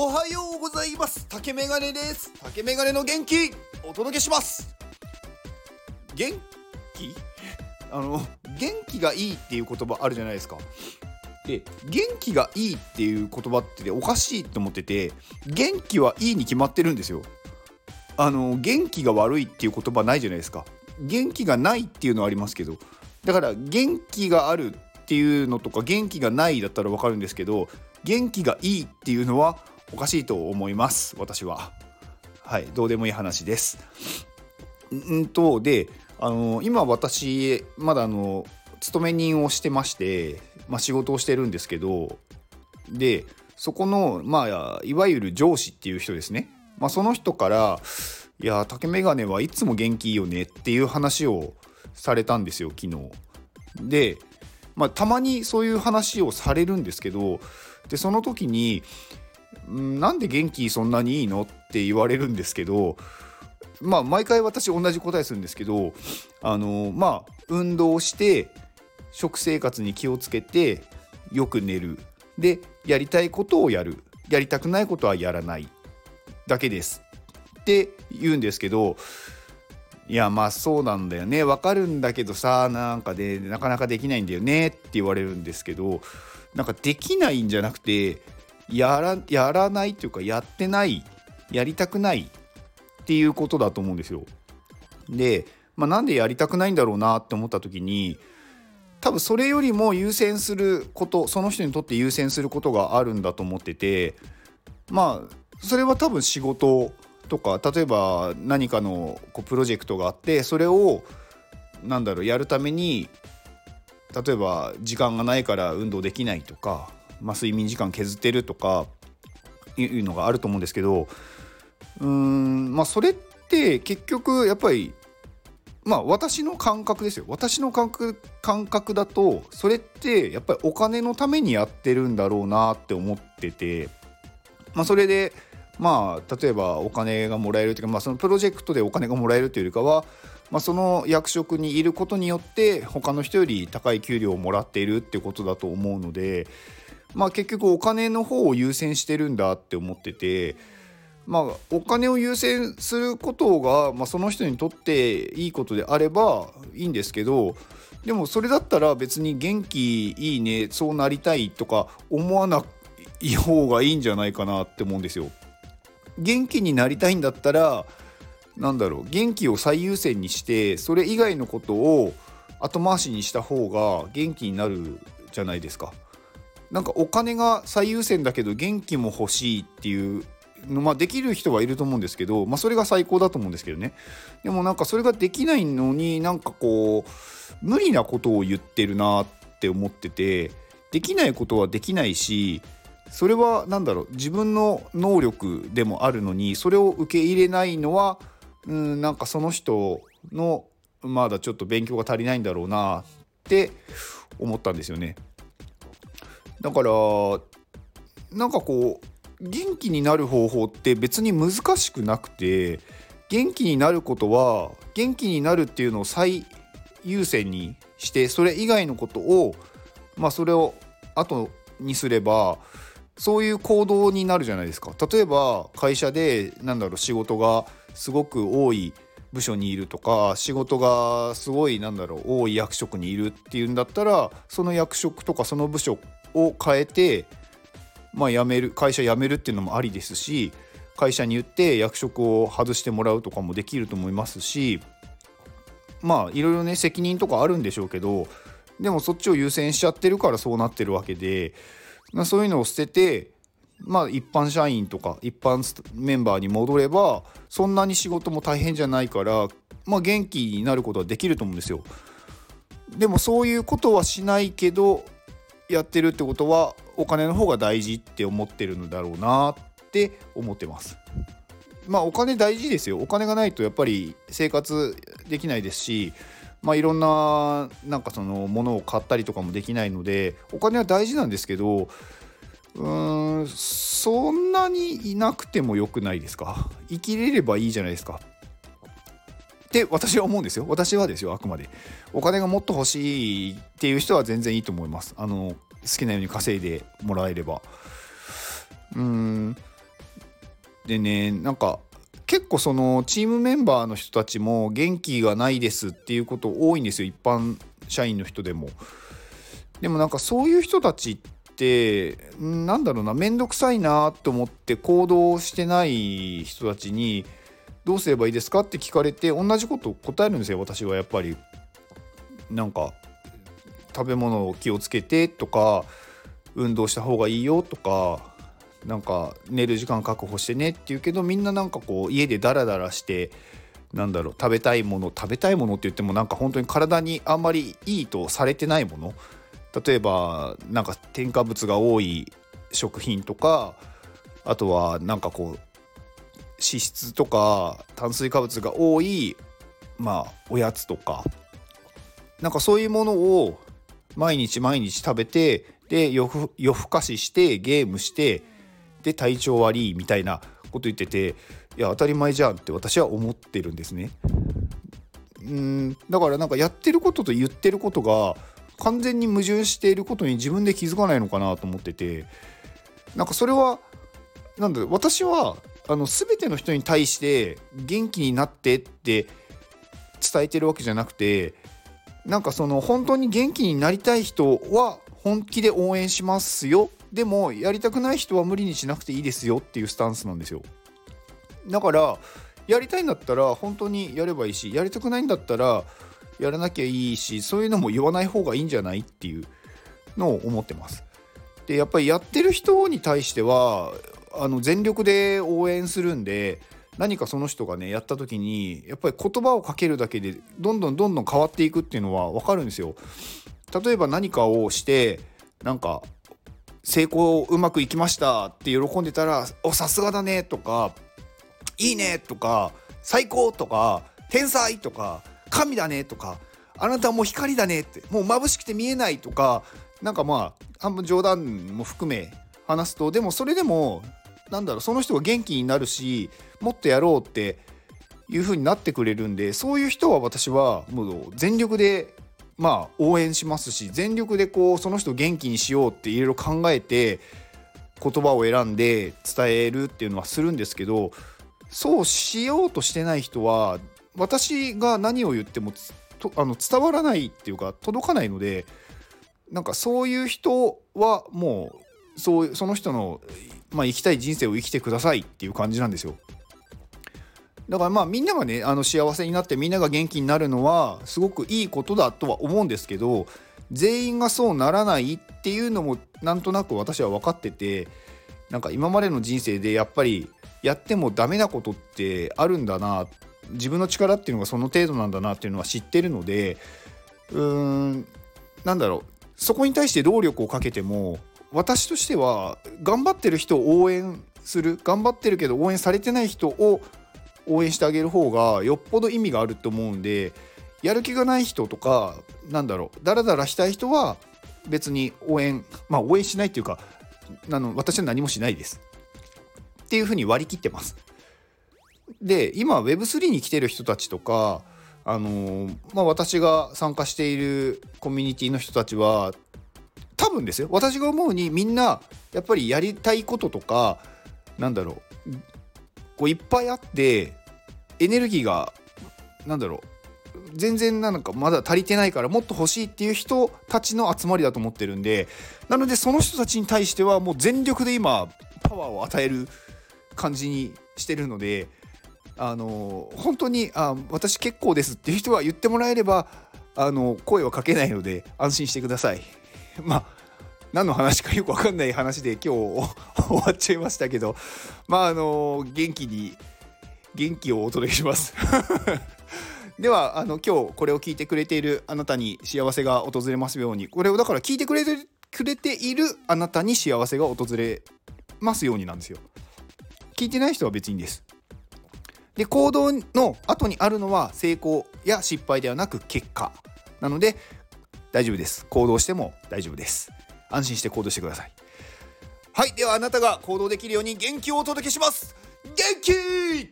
おはようございます。竹メガネです。竹メガネの元気。お届けします。元気？あの元気がいいっていう言葉あるじゃないですか。で元気がいいっていう言葉っておかしいと思ってて元気はいいに決まってるんですよ。あの元気が悪いっていう言葉ないじゃないですか。元気がないっていうのはありますけどだから元気があるっていうのとか元気がないだったら分かるんですけど元気がいいっていうのはおかしいと思います私は。はいどうでもいい話です。うんとであの今私まだあの勤め人をしてまして、まあ、仕事をしてるんですけどでそこのまあいわゆる上司っていう人ですね、まあ、その人から「いや竹メガネはいつも元気いいよね」っていう話をされたんですよ昨日。で、まあ、たまにそういう話をされるんですけどでその時になんで元気そんなにいいのって言われるんですけどまあ毎回私同じ答えするんですけどあのまあ運動して食生活に気をつけてよく寝る。でやりたいことをやる。やりたくないことはやらない。だけです。って言うんですけどいやまあそうなんだよね。わかるんだけどさなんかでなかなかできないんだよねって言われるんですけどなんかできないんじゃなくてやらやらないというかやってないやりたくないっていうことだと思うんですよ。で、まあ、なんでやりたくないんだろうなって思った時に多分それよりも優先することその人にとって優先することがあるんだと思っててまあそれは多分仕事とか例えば何かのこうプロジェクトがあってそれをなんだろうやるために例えば時間がないから運動できないとかまあ、睡眠時間削ってるとかいうのがあると思うんですけどうーんまあそれって結局やっぱりまあ私の感覚ですよ。私の感覚感覚だとそれってやっぱりお金のためにやってるんだろうなって思っててまあそれでまあ例えばお金がもらえるというか、まあ、そのプロジェクトでお金がもらえるというよりかは、まあ、その役職にいることによって他の人より高い給料をもらっているってことだと思うのでまあ、結局お金の方を優先してるんだって思ってて。まあ、お金を優先することが、まあ、その人にとっていいことであればいいんですけどでもそれだったら別に元気いいねそうなりたいとか思わない方がいいんじゃないかなって思うんですよ。元気になりたいんだったらなんだろう元気を最優先にしてそれ以外のことを後回しにした方が元気になるじゃないですか。なんかお金が最優先だけど元気も欲しいっていうのまあできる人はいると思うんですけど、まあ、それが最高だと思うんですけどねでもなんかそれができないのになんかこう無理なことを言ってるなって思っててできないことはできないしそれは何だろう自分の能力でもあるのにそれを受け入れないのはうんなんかその人のまだちょっと勉強が足りないんだろうなって思ったんですよね。だからなんかこう元気になる方法って別に難しくなくて元気になることは元気になるっていうのを最優先にしてそれ以外のことをまあそれを後にすればそういう行動になるじゃないですか。例えば会社でなんだろう仕事がすごく多い部署にいるとか仕事がすごいなんだろう多い役職にいるっていうんだったらその役職とかその部署を変えて、まあ、辞める会社辞めるっていうのもありですし会社に言って役職を外してもらうとかもできると思いますしまあいろいろね責任とかあるんでしょうけどでもそっちを優先しちゃってるからそうなってるわけでそういうのを捨ててまあ一般社員とか一般メンバーに戻ればそんなに仕事も大変じゃないからまあ元気になることはできると思うんですよ。でもそういうことはしないけどやってるってことはお金の方が大事って思ってるのだろうなって思ってます。まあお金大事ですよ。お金がないとやっぱり生活できないですし、まあいろんななんかそのものを買ったりとかもできないのでお金は大事なんですけどうーんそんなにいなくてもよくないですか？生きれればいいじゃないですかって私は思うんですよ。私はですよあくまで。お金がもっと欲しいっていう人は全然いいと思います。あの好きなように稼いでもらえれば。うん。でねなんか結構そのチームメンバーの人たちも元気がないですっていうこと多いんですよ。一般社員の人でも。でもなんかそういう人たちってなんだろうな面倒くさいなと思って行動してない人たちにどうすればいいですかって聞かれて同じこと答えるんですよ私はやっぱり。なんか食べ物を気をつけてとか運動した方がいいよとかなんか寝る時間確保してねって言うけどみんななんかこう家でダラダラしてなんだろう食べたいもの食べたいものって言ってもなんか本当に体にあんまりいいとされてないもの例えばなんか添加物が多い食品とかあとはなんかこう脂質とか炭水化物が多いまあおやつとかなんかそういうものを毎日毎日食べてで夜更かししてゲームしてで体調悪いみたいなこと言ってていや当たり前じゃんって私は思ってるんですね。うんだからなんかやってることと言ってることが完全に矛盾していることに自分で気づかないのかなと思っててなんかそれはなんだ私はあの全ての人に対して元気になってって伝えてるわけじゃなくてなんかその本当に元気になりたい人は本気で応援しますよ。でもやりたくない人は無理にしなくていいですよっていうスタンスなんですよ。だからやりたいんだったら本当にやればいいしやりたくないんだったらやらなきゃいいしそういうのも言わない方がいいんじゃないっていうのを思ってます。でやっぱりやってる人に対してはあの全力で応援するんで何かその人がねやった時にやっぱり言葉をかけるだけでどんどんどんどん変わっていくっていうのは分かるんですよ。例えば何かをしてなんか成功うまくいきましたって喜んでたら「おさすがだね」とか「いいね」とか「最高」とか「天才」とか「神だね」とか「あなたもう光だね」ってもう眩しくて見えないとかなんかまあ半分冗談も含め話すとでもそれでもなんだろうその人が元気になるしもっとやろうっていう風になってくれるんでそういう人は私はもう全力でまあ応援しますし全力でこうその人を元気にしようっていろいろ考えて言葉を選んで伝えるっていうのはするんですけどそうしようとしてない人は私が何を言ってもあの伝わらないっていうか届かないのでなんかそういう人はもうそうその人のまあ、生きたい人生を生きてくださいっていう感じなんですよ。だからまあみんながねあの幸せになってみんなが元気になるのはすごくいいことだとは思うんですけど全員がそうならないっていうのもなんとなく私は分かっててなんか今までの人生でやっぱりやってもダメなことってあるんだな自分の力っていうのがその程度なんだなっていうのは知ってるのでうーんなんだろうそこに対して労力をかけても私としては頑張ってる人を応援する頑張ってるけど応援されてない人を応援してあげる方がよっぽど意味があると思うんでやる気がない人とかなんだろうダラダラしたい人は別に応援まあ応援しないっていうかあの私は何もしないです。っていうふうに割り切ってます。で今 Web3 に来てる人たちとかあのまあ、私が参加しているコミュニティの人たちは分ですよ私が思うにみんなやっぱりやりたいこととかなんだろうこういっぱいあってエネルギーがなんだろう全然なんかまだ足りてないからもっと欲しいっていう人たちの集まりだと思ってるんでなのでその人たちに対してはもう全力で今パワーを与える感じにしてるのであの本当にあ私結構ですっていう人は言ってもらえればあの声はかけないので安心してください。まあ何の話かよく分かんない話で今日終わっちゃいましたけどまああの元気に元気をお届けします。ではあの今日これを聞いてくれているあなたに幸せが訪れますように。これをだから聞いてくれてくれているあなたに幸せが訪れますようになんですよ。聞いてない人は別にです。で行動の後にあるのは成功や失敗ではなく結果。なので大丈夫です。行動しても大丈夫です。安心して行動してください。はいではあなたが行動できるように元気をお届けします。元気